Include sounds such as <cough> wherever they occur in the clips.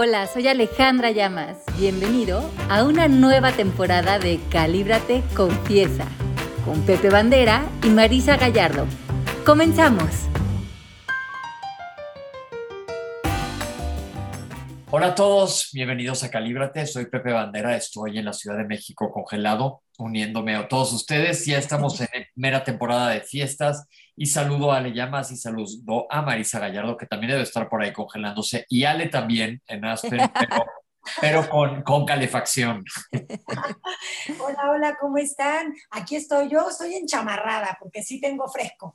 Hola, soy Alejandra Llamas. Bienvenido a una nueva temporada de Calíbrate Confiesa con Pepe Bandera y Marisa Gallardo. ¡Comenzamos! Hola a todos, bienvenidos a Calíbrate. Soy Pepe Bandera, estoy en la Ciudad de México congelado, uniéndome a todos ustedes. Ya estamos en mera temporada de fiestas y saludo a Ale Llamas y saludo a Marisa Gallardo, que también debe estar por ahí congelándose, y Ale también en Aspen, <laughs> pero, con, con, calefacción. <laughs> Hola, hola, ¿cómo están? Aquí estoy yo, estoy enchamarrada porque sí tengo fresco.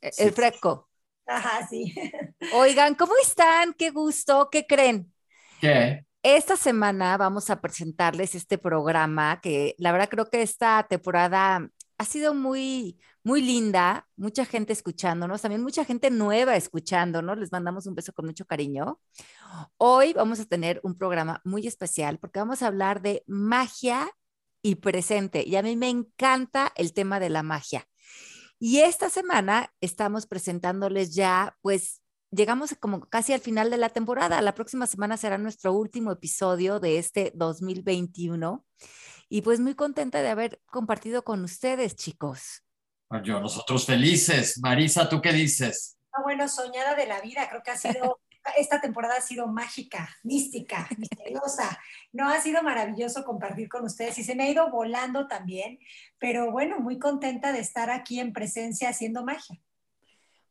El fresco. Ajá, sí. <laughs> Oigan, ¿cómo están? Qué gusto, ¿qué creen? ¿Qué? Esta semana vamos a presentarles este programa que la verdad creo que esta temporada ha sido muy, muy linda, mucha gente escuchándonos, también mucha gente nueva escuchándonos, les mandamos un beso con mucho cariño. Hoy vamos a tener un programa muy especial porque vamos a hablar de magia y presente y a mí me encanta el tema de la magia. Y esta semana estamos presentándoles ya pues llegamos como casi al final de la temporada. La próxima semana será nuestro último episodio de este 2021. Y pues muy contenta de haber compartido con ustedes, chicos. Yo, nosotros felices. Marisa, ¿tú qué dices? Ah, bueno, soñada de la vida. Creo que ha sido, <laughs> esta temporada ha sido mágica, mística, <laughs> misteriosa. No, ha sido maravilloso compartir con ustedes y se me ha ido volando también. Pero bueno, muy contenta de estar aquí en presencia haciendo magia.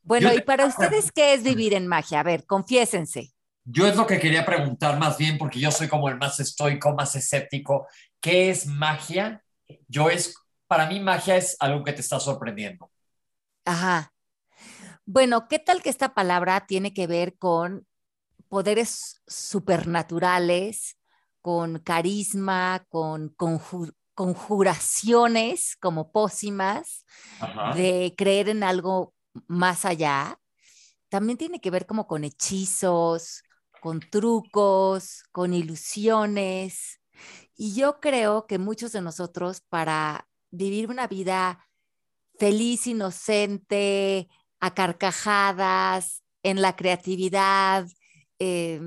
Bueno, ¿y para ustedes qué es vivir en magia? A ver, confiésense. Yo es lo que quería preguntar más bien, porque yo soy como el más estoico, más escéptico. ¿Qué es magia? Yo es, para mí magia es algo que te está sorprendiendo. Ajá. Bueno, ¿qué tal que esta palabra tiene que ver con poderes supernaturales, con carisma, con conjuraciones como pócimas, de creer en algo más allá, también tiene que ver como con hechizos, con trucos, con ilusiones. Y yo creo que muchos de nosotros para vivir una vida feliz, inocente, a carcajadas, en la creatividad, eh,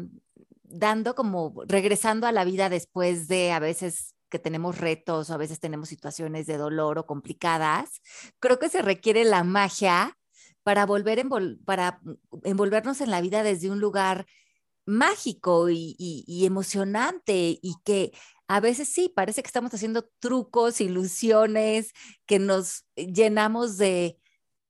dando como, regresando a la vida después de a veces que tenemos retos o a veces tenemos situaciones de dolor o complicadas, creo que se requiere la magia para volver para envolvernos en la vida desde un lugar mágico y, emocionante y que a veces sí, parece que estamos haciendo trucos, ilusiones, que nos llenamos de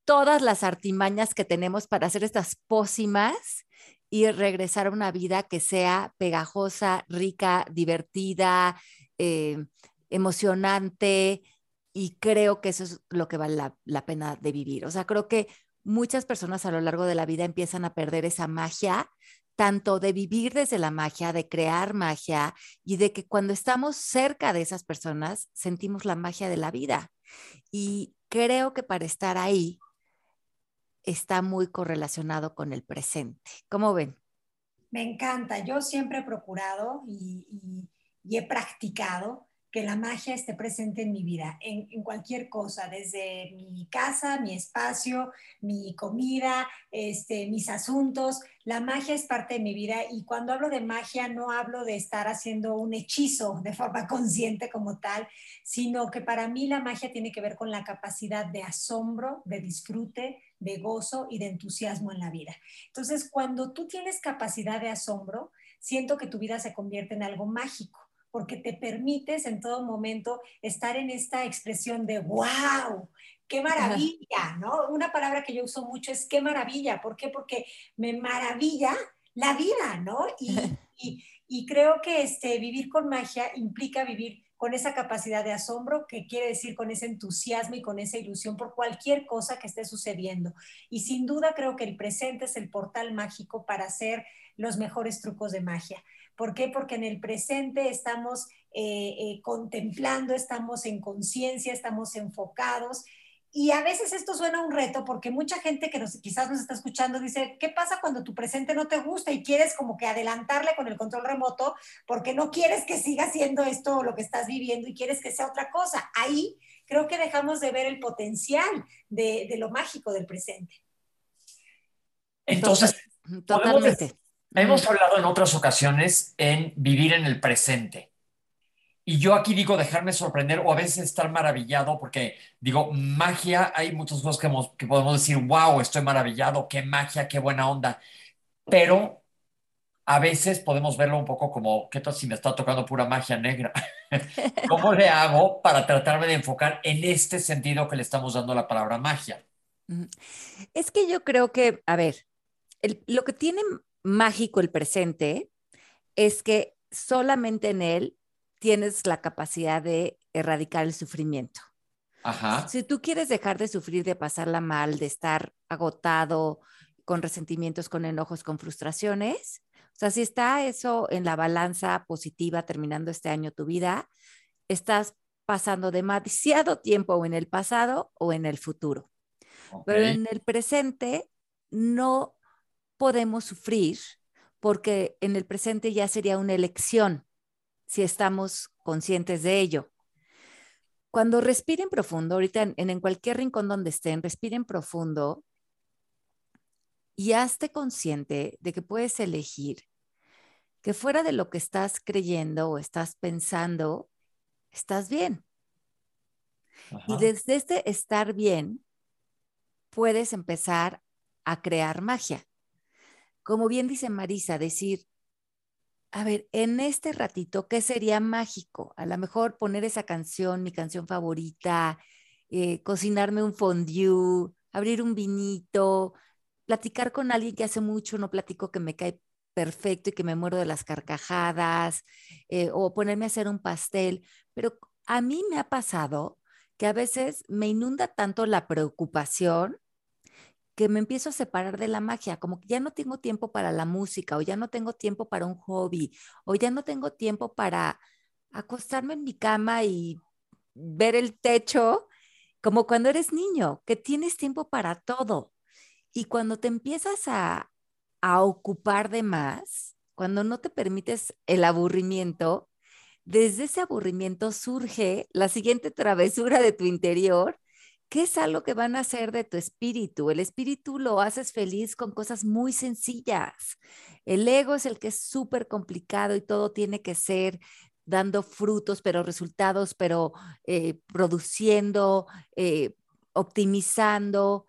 todas las artimañas que tenemos para hacer estas pócimas y regresar a una vida que sea pegajosa, rica, divertida, eh, emocionante. Y creo que eso es lo que vale la, la pena de vivir. O sea, creo que muchas personas a lo largo de la vida empiezan a perder esa magia, tanto de vivir desde la magia, de crear magia y de que cuando estamos cerca de esas personas sentimos la magia de la vida. Y creo que para estar ahí está muy correlacionado con el presente. ¿Cómo ven? Me encanta. Yo siempre he procurado y, y he practicado que la magia esté presente en mi vida, en, cualquier cosa, desde mi casa, mi espacio, mi comida, este, mis asuntos. La magia es parte de mi vida y cuando hablo de magia no hablo de estar haciendo un hechizo de forma <laughs> consciente como tal, sino que para mí la magia tiene que ver con la capacidad de asombro, de disfrute, de gozo y de entusiasmo en la vida. Entonces, cuando tú tienes capacidad de asombro, siento que tu vida se convierte en algo mágico porque te permites en todo momento estar en esta expresión de wow, qué <laughs> maravilla, ¿no? Una palabra que yo uso mucho es qué maravilla. ¿Por qué? Porque me maravilla la vida, ¿no? <laughs> Y, creo que este, vivir con magia implica vivir con esa capacidad de asombro, que quiere decir con ese entusiasmo y con esa ilusión por cualquier cosa que esté sucediendo. Y sin duda creo que el presente es el portal mágico para hacer los mejores trucos de magia. ¿Por qué? Porque en el presente estamos eh, eh, contemplando, estamos en conciencia, estamos enfocados. Y a veces esto suena un reto porque mucha gente que quizás nos está escuchando dice, ¿qué pasa cuando tu presente no te gusta y quieres como que adelantarle con el control remoto porque no quieres que siga siendo esto lo que estás viviendo y quieres que sea otra cosa? Ahí creo que dejamos de ver el potencial de, de lo mágico del presente. Entonces, totalmente Hemos hablado en otras ocasiones en vivir en el presente. Y yo aquí digo dejarme sorprender o a veces estar maravillado porque digo, magia, hay muchas cosas que, que podemos decir, wow, estoy maravillado, qué magia, qué buena onda. Pero a veces podemos verlo un poco como, ¿qué tal si me está tocando pura magia negra? <laughs> ¿Cómo le hago para tratarme de enfocar en este sentido que le estamos dando la palabra magia? Es que yo creo que, a ver, lo que tiene mágico el presente es que solamente en él tienes la capacidad de erradicar el sufrimiento. Ajá. Si tú quieres dejar de sufrir, de pasarla mal, de estar agotado, con resentimientos, con enojos, con frustraciones, o sea, si está eso en la balanza positiva terminando este año tu vida, estás pasando demasiado tiempo o en el pasado o en el futuro. Pero en el presente no podemos sufrir porque en el presente ya sería una elección si estamos conscientes de ello. Cuando respiren profundo, ahorita en, en cualquier rincón donde estén, respiren profundo y hazte consciente de que puedes elegir que fuera de lo que estás creyendo o estás pensando, estás bien. Y desde este estar bien, puedes empezar a crear magia como bien dice Marisa, decir, a ver, en este ratito, ¿qué sería mágico? A lo mejor poner esa canción, mi canción favorita, eh, cocinarme un fondue, abrir un vinito, platicar con alguien que hace mucho no platico que me cae perfecto y que me muero de las carcajadas, eh, o ponerme a hacer un pastel. Pero a mí me ha pasado que a veces me inunda tanto la preocupación que me empiezo a separar de la magia, como que ya no tengo tiempo para la música o ya no tengo tiempo para un hobby o ya no tengo tiempo para acostarme en mi cama y ver el techo, como cuando eres niño, que tienes tiempo para todo. Y cuando te empiezas a, a ocupar de más, cuando no te permites el aburrimiento, desde ese aburrimiento surge la siguiente travesura de tu interior ¿Qué es algo que van a hacer de tu espíritu? El espíritu lo haces feliz con cosas muy sencillas. El ego es el que es súper complicado y todo tiene que ser dando frutos, pero resultados, pero eh, produciendo, eh, optimizando.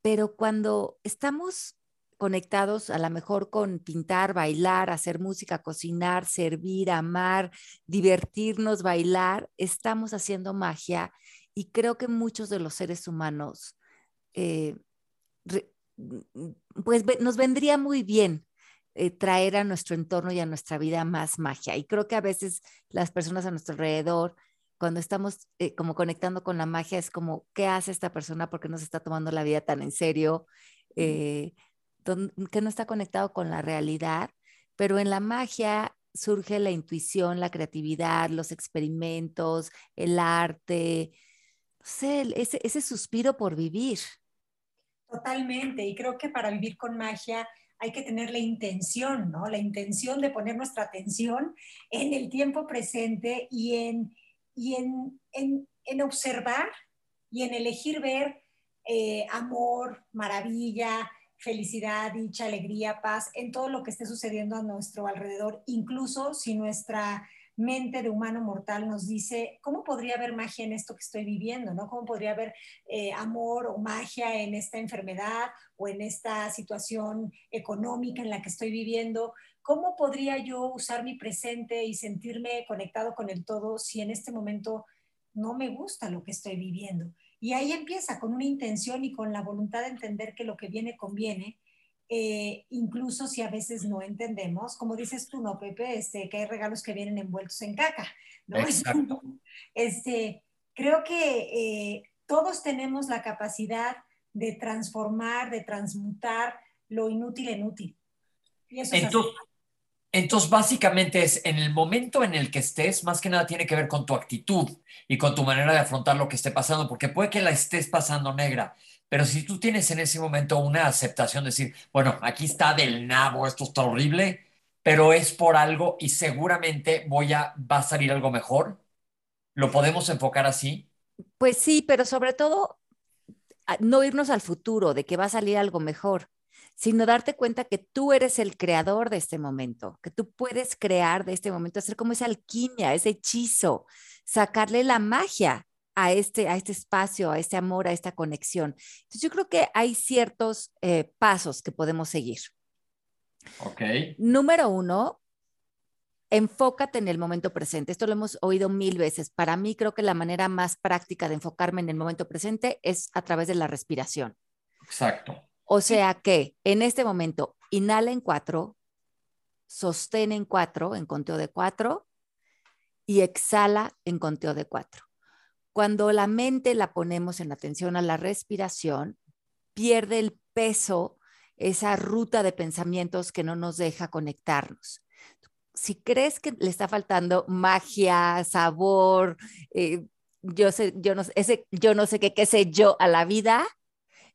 Pero cuando estamos conectados a lo mejor con pintar, bailar, hacer música, cocinar, servir, amar, divertirnos, bailar, estamos haciendo magia y creo que muchos de los seres humanos, eh, pues nos vendría muy bien eh, traer a nuestro entorno y a nuestra vida más magia. Y creo que a veces las personas a nuestro alrededor, cuando estamos eh, como conectando con la magia, es como, ¿qué hace esta persona? ¿Por qué no se está tomando la vida tan en serio? que no está conectado con la realidad. Pero en la magia surge la intuición, la creatividad, los experimentos, el arte, ese, ese suspiro por vivir. Totalmente, y creo que para vivir con magia hay que tener la intención, ¿no? La intención de poner nuestra atención en el tiempo presente y en, y en, en, observar y en elegir ver eh, amor, maravilla, felicidad, dicha, alegría, paz en todo lo que esté sucediendo a nuestro alrededor, incluso si nuestra mente de humano mortal nos dice, ¿cómo podría haber magia en esto que estoy viviendo? ¿no? ¿Cómo podría haber eh, amor o magia en esta enfermedad o en esta situación económica en la que estoy viviendo? ¿Cómo podría yo usar mi presente y sentirme conectado con el todo si en este momento no me gusta lo que estoy viviendo? Y ahí empieza con una intención y con la voluntad de entender que lo que viene conviene eh, incluso si a veces no entendemos, como dices tú, ¿no, Pepe? Este, que hay regalos que vienen envueltos en caca, ¿no? <laughs> Exacto. Este, creo que eh, todos tenemos la capacidad de transformar, de transmutar lo inútil en útil. entonces, entonces, básicamente es en el momento en el que estés, más que nada tiene que ver con tu actitud y con tu manera de afrontar lo que esté pasando, porque puede que la estés pasando negra, pero si tú tienes en ese momento una aceptación, de decir, bueno, aquí está del nabo, esto está horrible, pero es por algo y seguramente voy a, va a salir algo mejor, ¿lo podemos enfocar así? Pues sí, pero sobre todo no irnos al futuro de que va a salir algo mejor, sino darte cuenta que tú eres el creador de este momento, que tú puedes crear de este momento, hacer como esa alquimia, ese hechizo, sacarle la magia a este, a este espacio, a este amor, a esta conexión. Entonces yo creo que hay ciertos eh, pasos que podemos seguir. Ok. Número uno, enfócate en el momento presente. Esto lo hemos oído mil veces. Para mí creo que la manera más práctica de enfocarme en el momento presente es a través de la respiración. Exacto. O sea que en este momento, inhala en cuatro, sostén en cuatro, en conteo de cuatro, y exhala en conteo de cuatro. Cuando la mente la ponemos en atención a la respiración, pierde el peso esa ruta de pensamientos que no nos deja conectarnos si crees que le está faltando magia, sabor, eh, yo sé, yo no, ese, yo no sé qué, qué sé yo a la vida,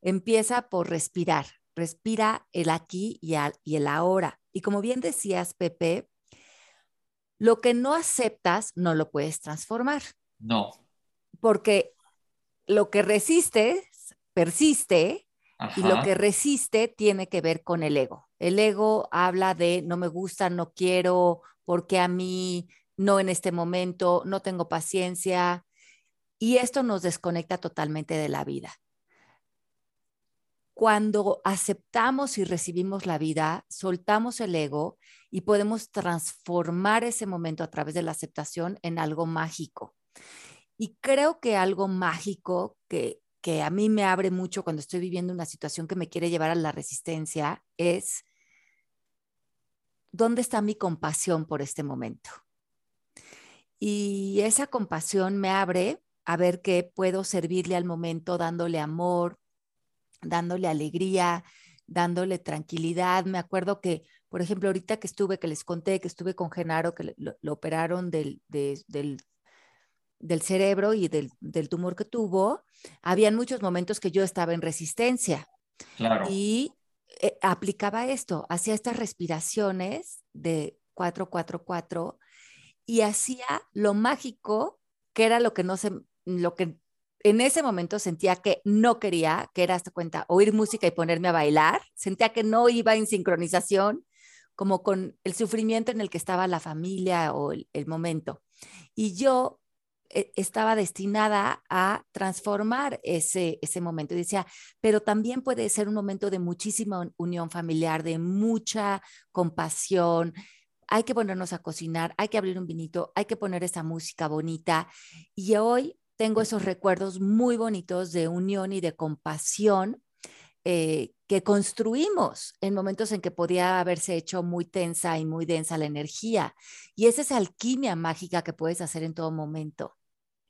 empieza por respirar. Respira el aquí y, y el ahora. Y como bien decías, Pepe, lo que no aceptas no lo puedes transformar. No. Porque lo que resistes persiste y lo que resiste tiene que ver con el ego. El ego habla de no me gusta, no quiero, porque a mí no en este momento, no tengo paciencia. Y esto nos desconecta totalmente de la vida. Cuando aceptamos y recibimos la vida, soltamos el ego y podemos transformar ese momento a través de la aceptación en algo mágico. Y creo que algo mágico que que a mí me abre mucho cuando estoy viviendo una situación que me quiere llevar a la resistencia es, ¿dónde está mi compasión por este momento? Y esa compasión me abre a ver que puedo servirle al momento dándole amor, dándole alegría, dándole tranquilidad. Me acuerdo que, por ejemplo, ahorita que estuve, que les conté que estuve con Genaro, que lo, operaron del, del del cerebro y del, tumor que tuvo, habían muchos momentos que yo estaba en resistencia. Y eh, aplicaba esto, hacía estas respiraciones de 4-4-4 y hacía lo mágico, que era lo que no se, lo que en ese momento sentía que no quería, que era hasta cuenta, oír música y ponerme a bailar, sentía que no iba en sincronización como con el sufrimiento en el que estaba la familia o el, el momento. Y yo estaba destinada a transformar ese, ese momento. Y decía, pero también puede ser un momento de muchísima unión familiar, de mucha compasión. Hay que ponernos a cocinar, hay que abrir un vinito, hay que poner esa música bonita. Y hoy tengo esos recuerdos muy bonitos de unión y de compasión eh, que construimos en momentos en que podía haberse hecho muy tensa y muy densa la energía. Y esa es alquimia mágica que puedes hacer en todo momento.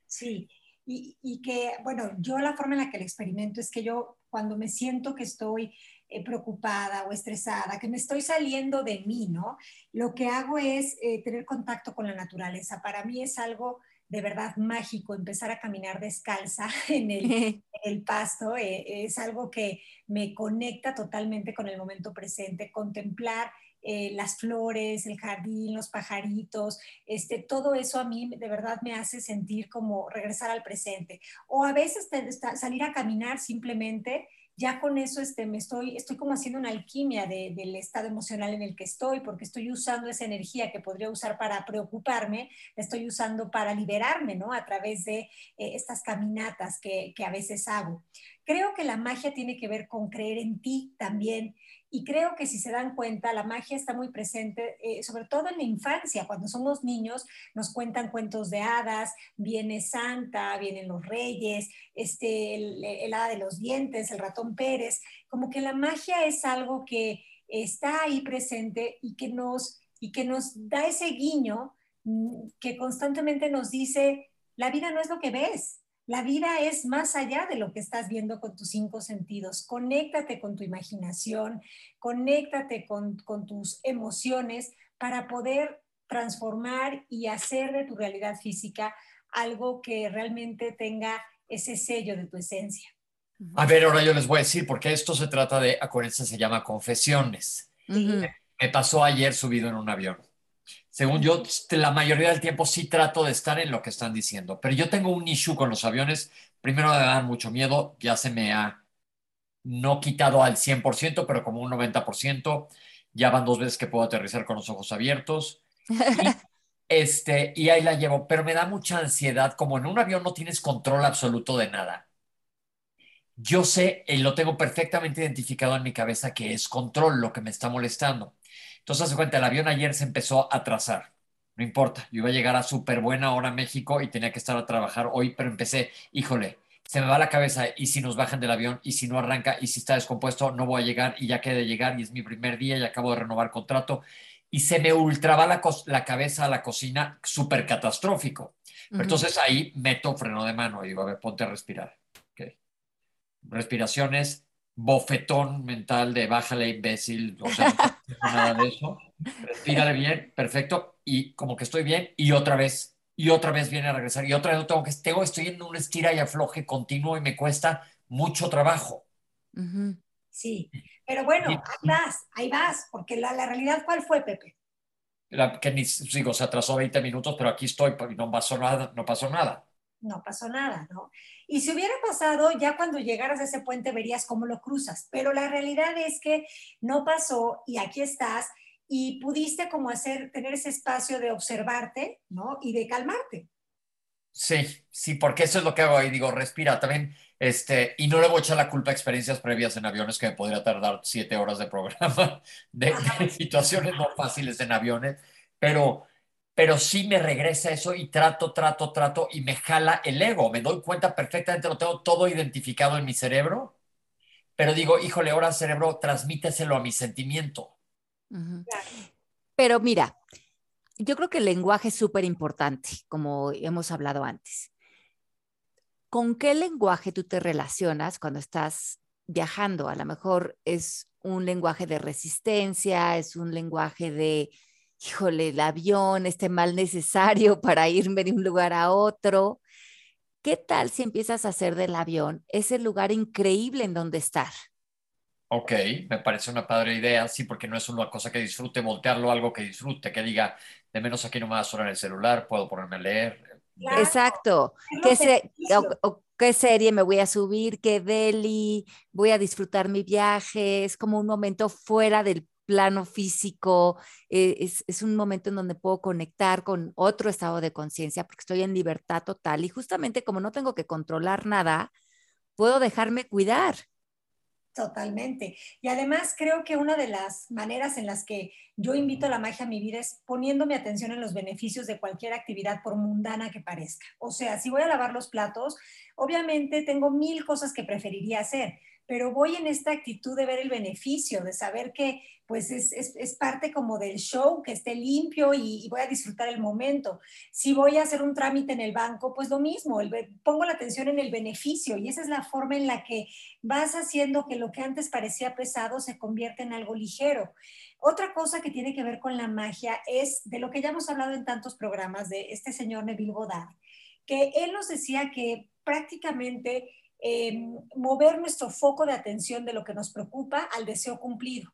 Sí, y, que, bueno, yo la forma en la que lo experimento es que yo cuando me siento que estoy eh, preocupada o estresada, que me estoy saliendo de mí, ¿no? Lo que hago es eh, tener contacto con la naturaleza. Para mí es algo de verdad mágico empezar a caminar descalza <laughs> en <laughs> el, pasto. Eh, es algo que me conecta totalmente con el momento presente, contemplar eh, las flores, el jardín, los pajaritos, este, todo eso a mí de verdad me hace sentir como regresar al presente. O a veces salir a caminar simplemente ya con eso este, me estoy, estoy como haciendo una alquimia del estado emocional en el que estoy, porque estoy usando esa energía que podría usar para preocuparme, la estoy usando para liberarme, ¿no? A través de eh, estas caminatas que, que a veces hago. Creo que la magia tiene que ver con creer en ti también y creo que si se dan cuenta, la magia está muy presente, eh, sobre todo en la infancia. Cuando somos niños, nos cuentan cuentos de hadas, viene Santa, vienen los reyes, este, el, hada de los dientes, el ratón Pérez. Como que la magia es algo que está ahí presente y que nos, y que nos da ese guiño mm, que constantemente nos dice, la vida no es lo que ves, la vida es más allá de lo que estás viendo con tus cinco sentidos. Conéctate con tu imaginación, conéctate con, tus emociones para poder transformar y hacer de tu realidad física algo que realmente tenga ese sello de tu esencia. A ver, ahora yo les voy a decir, porque esto se trata de, acuérdense, se llama confesiones. me pasó ayer subido en un avión según yo, la mayoría del tiempo sí trato de estar en lo que están diciendo, pero yo tengo un issue con los aviones. Primero me dan mucho miedo, ya se me ha no quitado al 100%, pero como un 90%. Ya van dos veces que puedo aterrizar con los ojos abiertos. Y, <laughs> este, y ahí la llevo, pero me da mucha ansiedad, como en un avión no tienes control absoluto de nada. Yo sé y lo tengo perfectamente identificado en mi cabeza que es control lo que me está molestando. Entonces, hace cuenta, el avión ayer se empezó a atrasar. No importa, yo iba a llegar a súper buena hora a México y tenía que estar a trabajar hoy, pero empecé, híjole, se me va la cabeza y si nos bajan del avión y si no arranca y si está descompuesto no voy a llegar y ya quedé de llegar y es mi primer día y acabo de renovar contrato y se me ultraba la, la cabeza a la cocina súper catastrófico. Entonces ahí meto freno de mano y digo, a ver, ponte a respirar. Okay. Respiraciones, bofetón mental de bájale imbécil, o sea, no <laughs> nada de eso. Respírale bien, perfecto, y como que estoy bien, y otra vez y otra vez viene a regresar y otra vez tengo que tengo, estoy en un estira y afloje continuo y me cuesta mucho trabajo. Sí, pero bueno, ahí vas, ahí vas, porque la, la realidad, ¿cuál fue, Pepe? La, que ni digo, se atrasó 20 minutos, pero aquí estoy, y no pasó nada, no pasó nada. No pasó nada, ¿no? Y si hubiera pasado, ya cuando llegaras a ese puente verías cómo lo cruzas, pero la realidad es que no pasó y aquí estás y pudiste como hacer, tener ese espacio de observarte, ¿no? Y de calmarte. Sí, sí, porque eso es lo que hago ahí, digo, respira también, este, y no le voy a echar la culpa a experiencias previas en aviones que me podría tardar siete horas de programa, <laughs> de, situaciones no fáciles en aviones, pero, pero sí me regresa eso y trato, trato, trato y me jala el ego, me doy cuenta perfectamente, lo tengo todo identificado en mi cerebro, pero digo, híjole, ahora cerebro, transmíteselo a mi sentimiento. Pero mira, yo creo que el lenguaje es súper importante, como hemos hablado antes. ¿Con qué lenguaje tú te relacionas cuando estás viajando? A lo mejor es un lenguaje de resistencia, es un lenguaje de, híjole, el avión, este mal necesario <laughs> para irme de un lugar a otro. ¿Qué tal si empiezas a hacer del avión ese lugar increíble en donde estar? Ok, me parece una padre idea, sí, porque no es una cosa que disfrute, voltearlo algo que disfrute, que diga, de menos aquí no me va a sonar el celular, puedo ponerme a leer. Exacto. ¿Qué, ¿Qué serie me voy a subir? ¿Qué deli? Voy a disfrutar mi viaje. Es como un momento fuera del plano físico. Eh, es, es, un momento en donde puedo conectar con otro estado de conciencia porque estoy en libertad total y justamente como no tengo que controlar nada, puedo dejarme cuidar. Totalmente. Y además creo que una de las maneras en las que yo invito a la magia a mi vida es poniendo mi atención en los beneficios de cualquier actividad, por mundana que parezca. O sea, si voy a lavar los platos, obviamente tengo mil cosas que preferiría hacer, pero voy en esta actitud de ver el beneficio, de saber que pues es, es, parte como del show, que esté limpio y, voy a disfrutar el momento. Si voy a hacer un trámite en el banco, pues lo mismo, pongo la atención en el beneficio y esa es la forma en la que vas haciendo que lo que antes parecía pesado se convierta en algo ligero. Otra cosa que tiene que ver con la magia es de lo que ya hemos hablado en tantos programas de este señor Neville Goddard, que él nos decía que prácticamente Em, mover nuestro foco de atención de lo que nos preocupa al deseo cumplido.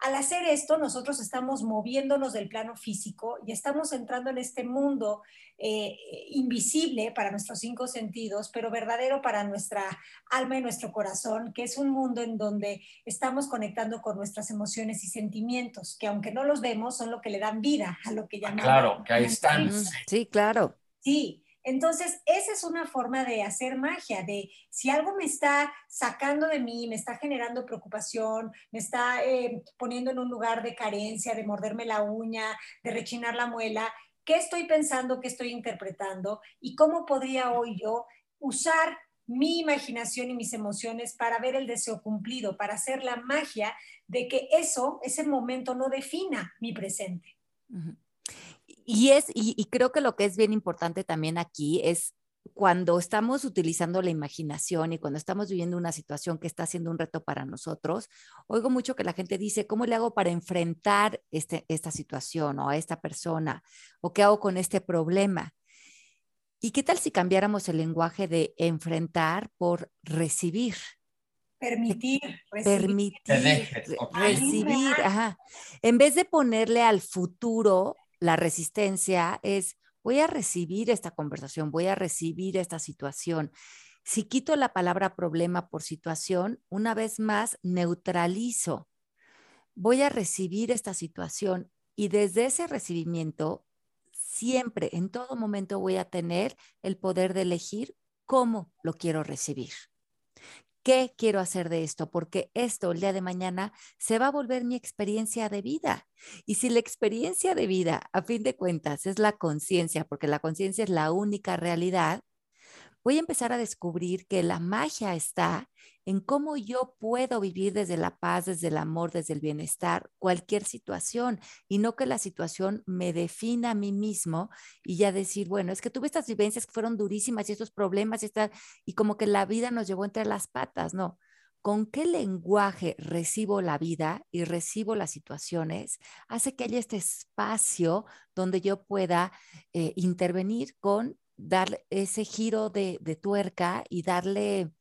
Al hacer esto, nosotros estamos moviéndonos del plano físico y estamos entrando en este mundo eh, invisible para nuestros cinco sentidos, pero verdadero para nuestra alma y nuestro corazón, que es un mundo en donde estamos conectando con nuestras emociones y sentimientos, que aunque no los vemos, son lo que le dan vida a lo que llamamos. Claro, que ahí están. Sí, claro. Sí, entonces, esa es una forma de hacer magia, de si algo me está sacando de mí, me está generando preocupación, me está eh, poniendo en un lugar de carencia, de morderme la uña, de rechinar la muela, ¿qué estoy pensando, qué estoy interpretando y cómo podría hoy yo usar mi imaginación y mis emociones para ver el deseo cumplido, para hacer la magia de que eso, ese momento no defina mi presente. Y, es, y, creo que lo que es bien importante también aquí es cuando estamos utilizando la imaginación y cuando estamos viviendo una situación que está siendo un reto para nosotros, oigo mucho que la gente dice, ¿cómo le hago para enfrentar este, esta situación o a esta persona? ¿O qué hago con este problema? ¿Y qué tal si cambiáramos el lenguaje de enfrentar por recibir? Permitir, recibir. Permitir, recibir, ajá. En vez de ponerle al futuro la resistencia es, voy a recibir esta conversación, voy a recibir esta situación. Si quito la palabra problema por situación, una vez más neutralizo. Voy a recibir esta situación y desde ese recibimiento, siempre, en todo momento voy a tener el poder de elegir cómo lo quiero recibir. ¿Qué quiero hacer de esto? Porque esto el día de mañana se va a volver mi experiencia de vida. Y si la experiencia de vida, a fin de cuentas, es la conciencia, porque la conciencia es la única realidad, voy a empezar a descubrir que la magia está en cómo yo puedo vivir desde la paz, desde el amor, desde el bienestar, cualquier situación, y no que la situación me defina a mí mismo y ya decir, bueno, es que tuve estas vivencias que fueron durísimas y estos problemas y, y como que la vida nos llevó entre las patas, no. ¿Con qué lenguaje recibo la vida y recibo las situaciones? Hace que haya este espacio donde yo pueda eh, intervenir con dar ese giro de, tuerca y darle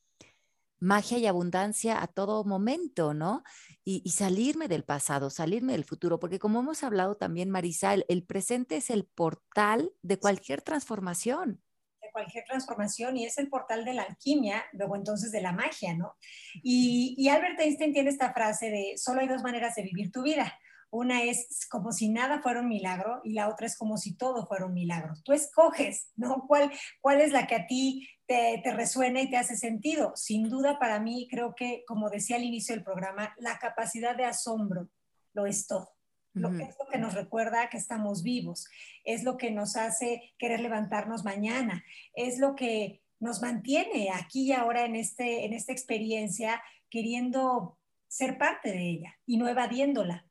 magia y abundancia a todo momento, ¿no? Y, salirme del pasado, salirme del futuro, porque como hemos hablado también, Marisa, el, presente es el portal de cualquier transformación De cualquier transformación y es el portal de la alquimia, luego entonces de la magia, ¿no? Y, y, Albert Einstein tiene esta frase de, solo hay dos maneras de vivir tu vida. Una es como si nada fuera un milagro y la otra es como si todo fuera un milagro. Tú escoges, ¿no? ¿Cuál, cuál es la que a ti te, resuena y te hace sentido? Sin duda para mí creo que, como decía al inicio del programa, la capacidad de asombro lo es todo. Lo que es lo que nos recuerda que estamos vivos, es lo que nos hace querer levantarnos mañana, es lo que nos mantiene aquí y ahora en, este, en esta experiencia queriendo ser parte de ella y no evadiéndola.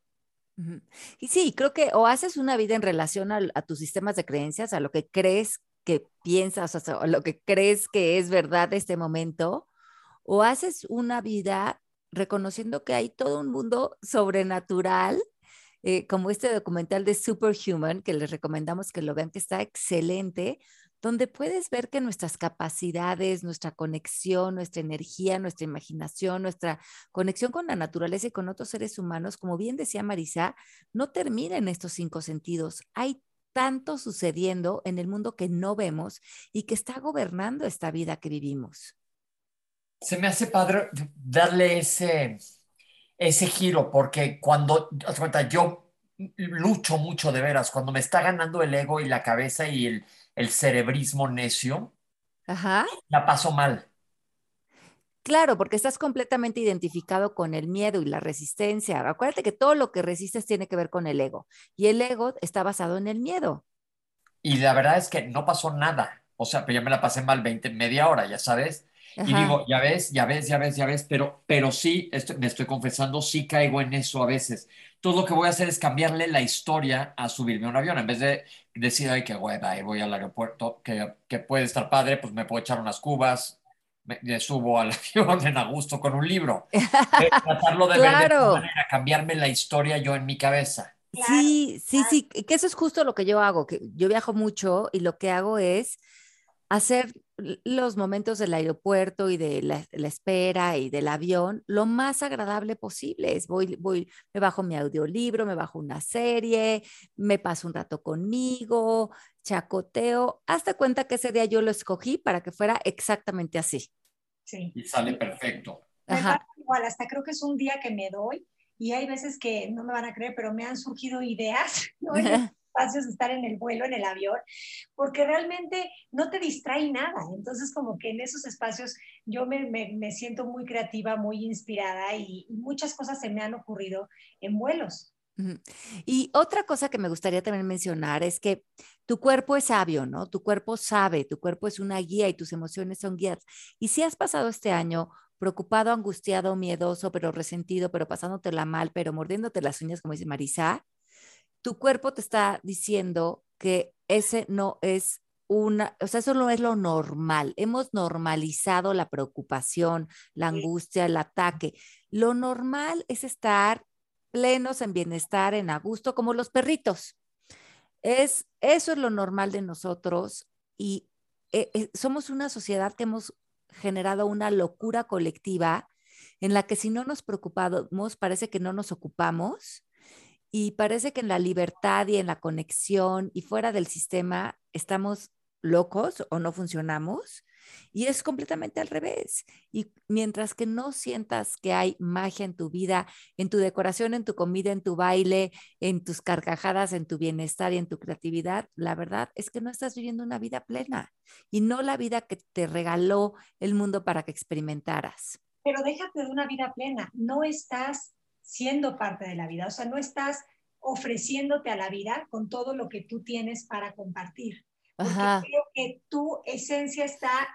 Y sí, creo que o haces una vida en relación a, tus sistemas de creencias, a lo que crees que piensas, o lo que crees que es verdad de este momento, o haces una vida reconociendo que hay todo un mundo sobrenatural, eh, como este documental de Superhuman, que les recomendamos que lo vean, que está excelente, donde puedes ver que nuestras capacidades, nuestra conexión, nuestra energía, nuestra imaginación, nuestra conexión con la naturaleza y con otros seres humanos, como bien decía Marisa, no termina en estos cinco sentidos. Hay tanto sucediendo en el mundo que no vemos y que está gobernando esta vida que vivimos. Se me hace padre darle ese, ese giro, porque cuando, yo lucho mucho de veras, cuando me está ganando el ego y la cabeza y el, el cerebrismo necio, la paso mal. Claro, porque estás completamente identificado con el miedo y la resistencia. Acuérdate que todo lo que resistes tiene que ver con el ego y el ego está basado en el miedo. Y la verdad es que no pasó nada. O sea, pero ya me la pasé mal 20, media hora, ya sabes. Y digo, ya ves, ya ves, ya ves, ya ves, pero, pero sí, me estoy confesando, sí caigo en eso a veces. Todo lo que voy a hacer es cambiarle la historia a subirme a un avión. En vez de decir, ay, qué hueva, voy al aeropuerto, que, que, puede estar padre, pues me puedo echar unas cubas, me, subo al avión en agosto con un libro. <laughs> tratarlo de ver de manera, cambiarme la historia yo en mi cabeza. Sí, sí, sí, que eso es justo lo que yo hago, que yo viajo mucho y lo que hago es hacer los momentos del aeropuerto y de la, espera y del avión lo más agradable posible. Voy, voy, me bajo mi audiolibro, me bajo una serie, me paso un rato conmigo, chacoteo, hasta cuenta que ese día yo lo escogí para que fuera exactamente así. Sí. Y sale perfecto. Igual, hasta creo que es un día que me doy y hay veces que no me van a creer, pero me han surgido ideas. <laughs> ¿no? Espacios de estar en el vuelo, en el avión, porque realmente no te distrae nada. Entonces, como que en esos espacios yo me, me, siento muy creativa, muy inspirada y, muchas cosas se me han ocurrido en vuelos. Y otra cosa que me gustaría también mencionar es que tu cuerpo es sabio, ¿no? Tu cuerpo sabe, tu cuerpo es una guía y tus emociones son guías. Y si has pasado este año preocupado, angustiado, miedoso, pero resentido, pero pasándotela mal, pero mordiéndote las uñas, como dice Marisa, tu cuerpo te está diciendo que ese no es una, o sea, eso no es lo normal. Hemos normalizado la preocupación, la angustia, el ataque. Lo normal es estar plenos en bienestar, en a gusto, como los perritos. Es, eso es lo normal de nosotros y eh, eh, somos una sociedad que hemos generado una locura colectiva en la que si no nos preocupamos, parece que no nos ocupamos y parece que en la libertad y en la conexión y fuera del sistema estamos locos o no funcionamos. Y es completamente al revés. Y mientras que no sientas que hay magia en tu vida, en tu decoración, en tu comida, en tu baile, en tus carcajadas, en tu bienestar y en tu creatividad, la verdad es que no estás viviendo una vida plena y no la vida que te regaló el mundo para que experimentaras. Pero déjate de una vida plena, no estás siendo parte de la vida, o sea, no estás ofreciéndote a la vida con todo lo que tú tienes para compartir. Porque creo que tu esencia está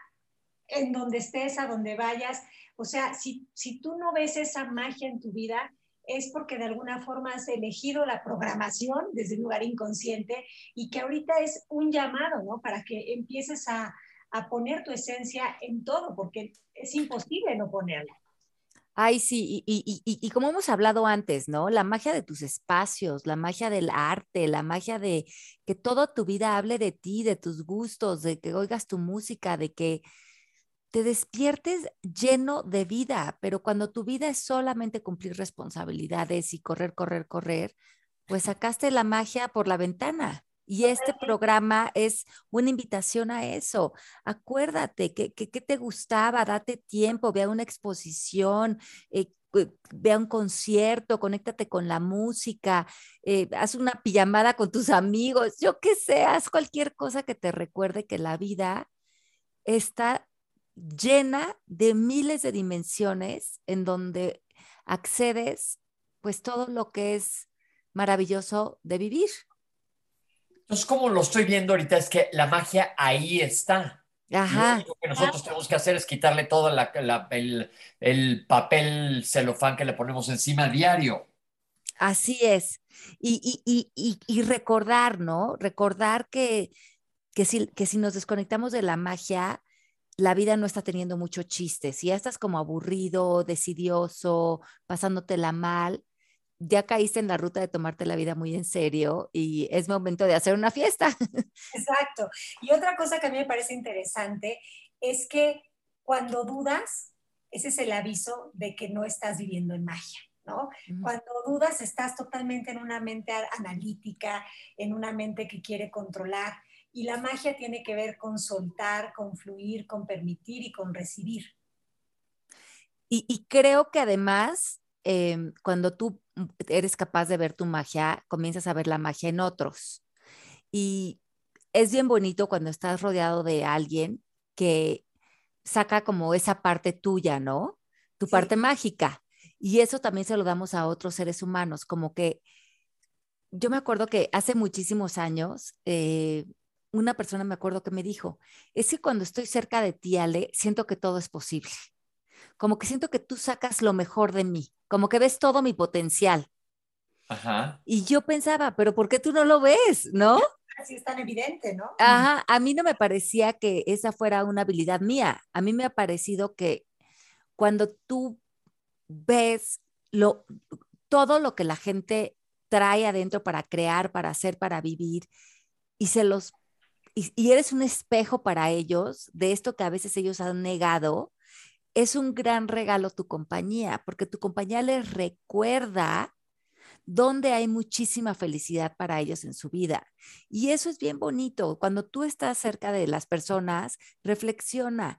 en donde estés, a donde vayas. O sea, si, si tú no ves esa magia en tu vida, es porque de alguna forma has elegido la programación desde un lugar inconsciente y que ahorita es un llamado, ¿no? Para que empieces a, a poner tu esencia en todo, porque es imposible no ponerla. Ay, sí, y, y, y, y, como hemos hablado antes, ¿no? La magia de tus espacios, la magia del arte, la magia de que toda tu vida hable de ti, de tus gustos, de que oigas tu música, de que te despiertes lleno de vida, pero cuando tu vida es solamente cumplir responsabilidades y correr, correr, correr, pues sacaste la magia por la ventana. Y este programa es una invitación a eso. Acuérdate que, que, te gustaba, date tiempo, vea una exposición, eh, vea un concierto, conéctate con la música, eh, haz una pijamada con tus amigos, yo que sé, haz cualquier cosa que te recuerde que la vida está llena de miles de dimensiones en donde accedes pues todo lo que es maravilloso de vivir. Entonces, como lo estoy viendo ahorita, es que la magia ahí está. Ajá. Lo que nosotros tenemos que hacer es quitarle todo el, el, papel celofán que le ponemos encima a diario. Así es. Y, y, y, y recordar, ¿no? Recordar que, que, si, que si nos desconectamos de la magia, la vida no está teniendo mucho chiste. Si ya estás como aburrido, decidioso, pasándotela mal, ya caíste en la ruta de tomarte la vida muy en serio y es momento de hacer una fiesta. <laughs> Exacto. Y otra cosa que a mí me parece interesante es que cuando dudas, ese es el aviso de que no estás viviendo en magia. ¿No? Cuando dudas, estás totalmente en una mente analítica, en una mente que quiere controlar. Y la magia tiene que ver con soltar, con fluir, con permitir y con recibir. Y, creo que además, em, cuando tú eres capaz de ver tu magia, comienzas a ver la magia en otros. Y es bien bonito cuando estás rodeado de alguien que saca como esa parte tuya, ¿no? Tu parte mágica. Y eso también se lo damos a otros seres humanos, como que yo me acuerdo que hace muchísimos años, eh, una persona me acuerdo que me dijo, es que cuando estoy cerca de ti, Ale, siento que todo es posible. Como que siento que tú sacas lo mejor de mí, como que ves todo mi potencial. Ajá. Y yo pensaba, pero ¿por qué tú no lo ves? ¿No? Así es tan evidente, ¿no? Ajá, a mí no me parecía que esa fuera una habilidad mía. A mí me ha parecido que cuando tú ves lo, todo lo que la gente trae adentro para crear, para hacer, para vivir, y se los y, eres un espejo para ellos de esto que a veces ellos han negado, es un gran regalo tu compañía, porque tu compañía les recuerda dónde hay muchísima felicidad para ellos en su vida. Y eso es bien bonito. Cuando tú estás cerca de las personas, reflexiona,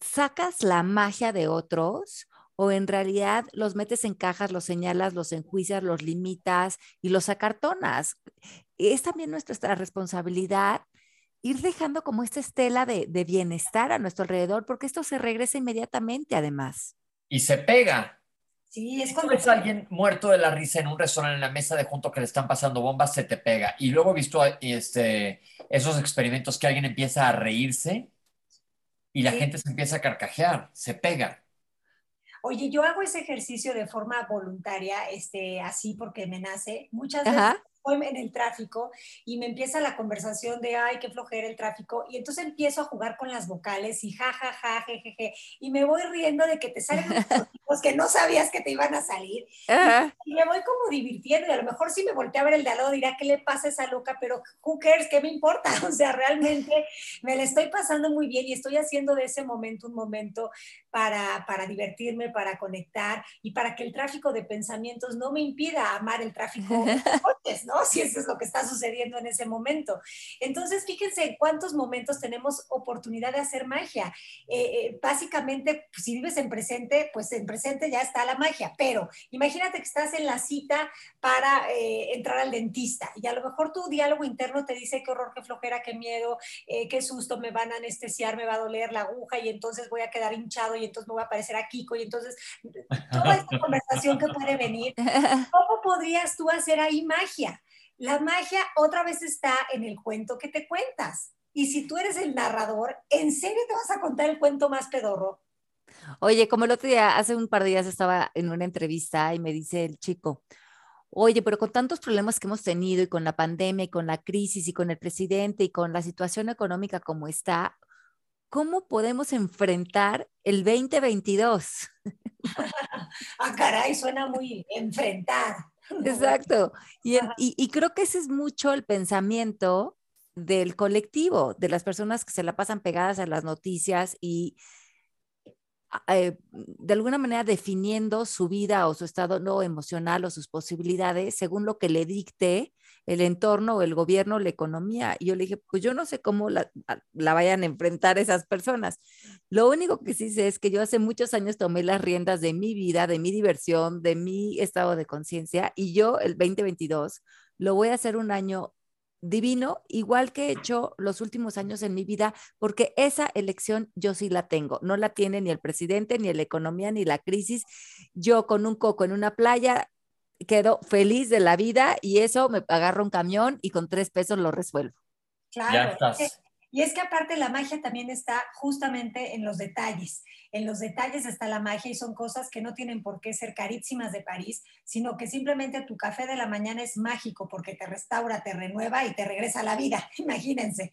¿sacas la magia de otros o en realidad los metes en cajas, los señalas, los enjuicias, los limitas y los acartonas? es también nuestra responsabilidad ir dejando como esta estela de, bienestar a nuestro alrededor, porque esto se regresa inmediatamente además. Y se pega. Sí, es cuando ves a alguien muerto de la risa en un restaurante en la mesa de junto que le están pasando bombas, se te pega. Y luego he visto este, esos experimentos que alguien empieza a reírse y la gente se empieza a carcajear, se pega. Oye, yo hago ese ejercicio de forma voluntaria, este, así porque me nace. Muchas veces en el tráfico y me empieza la conversación de, ay, qué flojera el tráfico, y entonces empiezo a jugar con las vocales y ja, ja, ja, je, je, je, y me voy riendo de que te salen los <laughs> que no sabías que te iban a salir. Y me voy como divirtiendo y a lo mejor si me volteé a ver el de al lado dirá, ¿qué le pasa a esa loca? Pero who cares, ¿qué me importa? <laughs> O sea, realmente me la estoy pasando muy bien y estoy haciendo de ese momento un momento para, para divertirme, para conectar y para que el tráfico de pensamientos no me impida amar el tráfico de <laughs> coches, ¿no? Si eso es lo que está sucediendo en ese momento. Entonces, fíjense cuántos momentos tenemos oportunidad de hacer magia. Eh, eh, básicamente, pues, si vives en presente, pues en presente ya está la magia, pero imagínate que estás en la cita para eh, entrar al dentista y a lo mejor tu diálogo interno te dice qué horror, qué flojera, qué miedo, qué susto, me van a anestesiar, me va a doler la aguja y entonces voy a quedar hinchado y entonces me voy a parecer a Kiko y entonces <laughs> toda esta conversación que puede venir, <laughs> ¿cómo podrías tú hacer ahí magia? La magia otra vez está en el cuento que te cuentas. Y si tú eres el narrador, ¿en serio te vas a contar el cuento más pedorro? Oye, como el otro día, hace un par de días estaba en una entrevista y me dice el chico, oye, pero con tantos problemas que hemos tenido y con la pandemia y con la crisis y con el presidente y con la situación económica como está, ¿cómo podemos enfrentar el 2022? <laughs> ah, caray, suena muy enfrentar. Exacto. Y, y, creo que ese es mucho el pensamiento del colectivo, de las personas que se la pasan pegadas a las noticias y eh, de alguna manera definiendo su vida o su estado no emocional o sus posibilidades según lo que le dicte el entorno o el gobierno, la economía. Y yo le dije, pues yo no sé cómo la, la, vayan a enfrentar esas personas. Lo único que sí sé es que yo hace muchos años tomé las riendas de mi vida, de mi diversión, de mi estado de conciencia y yo el 2022 lo voy a hacer un año divino, igual que he hecho los últimos años en mi vida, porque esa elección yo sí la tengo. No la tiene ni el presidente, ni la economía, ni la crisis. Yo con un coco en una playa quedo feliz de la vida y eso me agarro un camión y con tres pesos lo resuelvo. Claro. Y es que aparte la magia también está justamente en los detalles. En los detalles está la magia y son cosas que no tienen por qué ser carísimas de París, sino que simplemente tu café de la mañana es mágico porque te restaura, te renueva y te regresa a la vida. <laughs> Imagínense.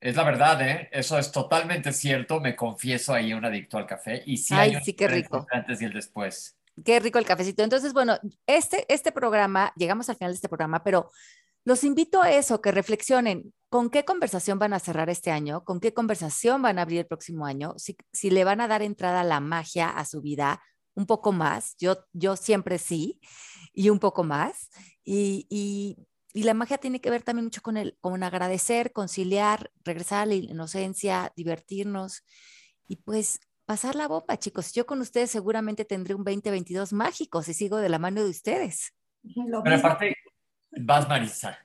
Es la verdad, ¿eh? Eso es totalmente cierto. Me confieso ahí un adicto al café. Y sí, Ay, sí, qué rico. Antes y el después. Qué rico el cafecito. Entonces, bueno, este, este programa, llegamos al final de este programa, pero los invito a eso, que reflexionen con qué conversación van a cerrar este año, con qué conversación van a abrir el próximo año, si, si le van a dar entrada la magia a su vida un poco más. Yo, yo siempre sí, y un poco más. Y, y, y la magia tiene que ver también mucho con, el, con agradecer, conciliar, regresar a la inocencia, divertirnos. Y pues pasar la bomba, chicos. Yo con ustedes seguramente tendré un 2022 mágico si sigo de la mano de ustedes. Pero aparte, vas Marisa.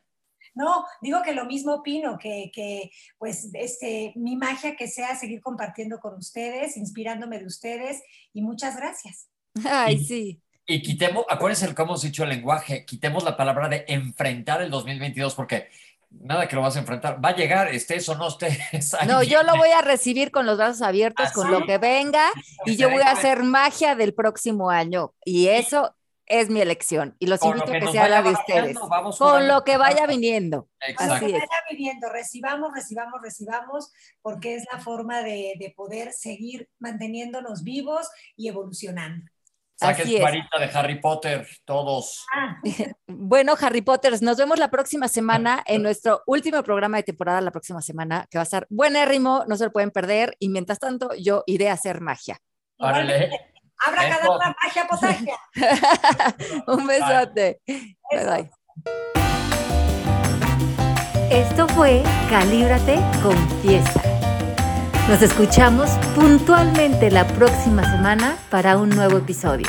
No, digo que lo mismo opino, que, que, pues este, mi magia que sea seguir compartiendo con ustedes, inspirándome de ustedes y muchas gracias. Ay, sí. Y quitemos, acuérdense cómo hemos dicho el lenguaje, quitemos la palabra de enfrentar el 2022 porque nada que lo vas a enfrentar. Va a llegar, estés o no estés. <laughs> No, yo lo voy a recibir con los brazos abiertos, con lo que venga, y yo voy a hacer magia del próximo año. Y eso es mi elección. Y los invito a que sea la de ustedes. Con lo que vaya viniendo. Exacto. Con lo que vaya viniendo, recibamos, recibamos, recibamos, porque es la forma de, de poder seguir manteniéndonos vivos y evolucionando. Saquen su varita de Harry Potter, todos. Ah. <laughs> bueno, Harry Potter, nos vemos la próxima semana <laughs> en nuestro último programa de temporada, la próxima semana, que va a estar buenérrimo, no se lo pueden perder. Y mientras tanto, yo iré a hacer magia. Órale. Abra cada una magia potagia. <laughs> Un besote. Bye bye. Esto fue Calíbrate con Fiesta. Nos escuchamos puntualmente la próxima semana para un nuevo episodio.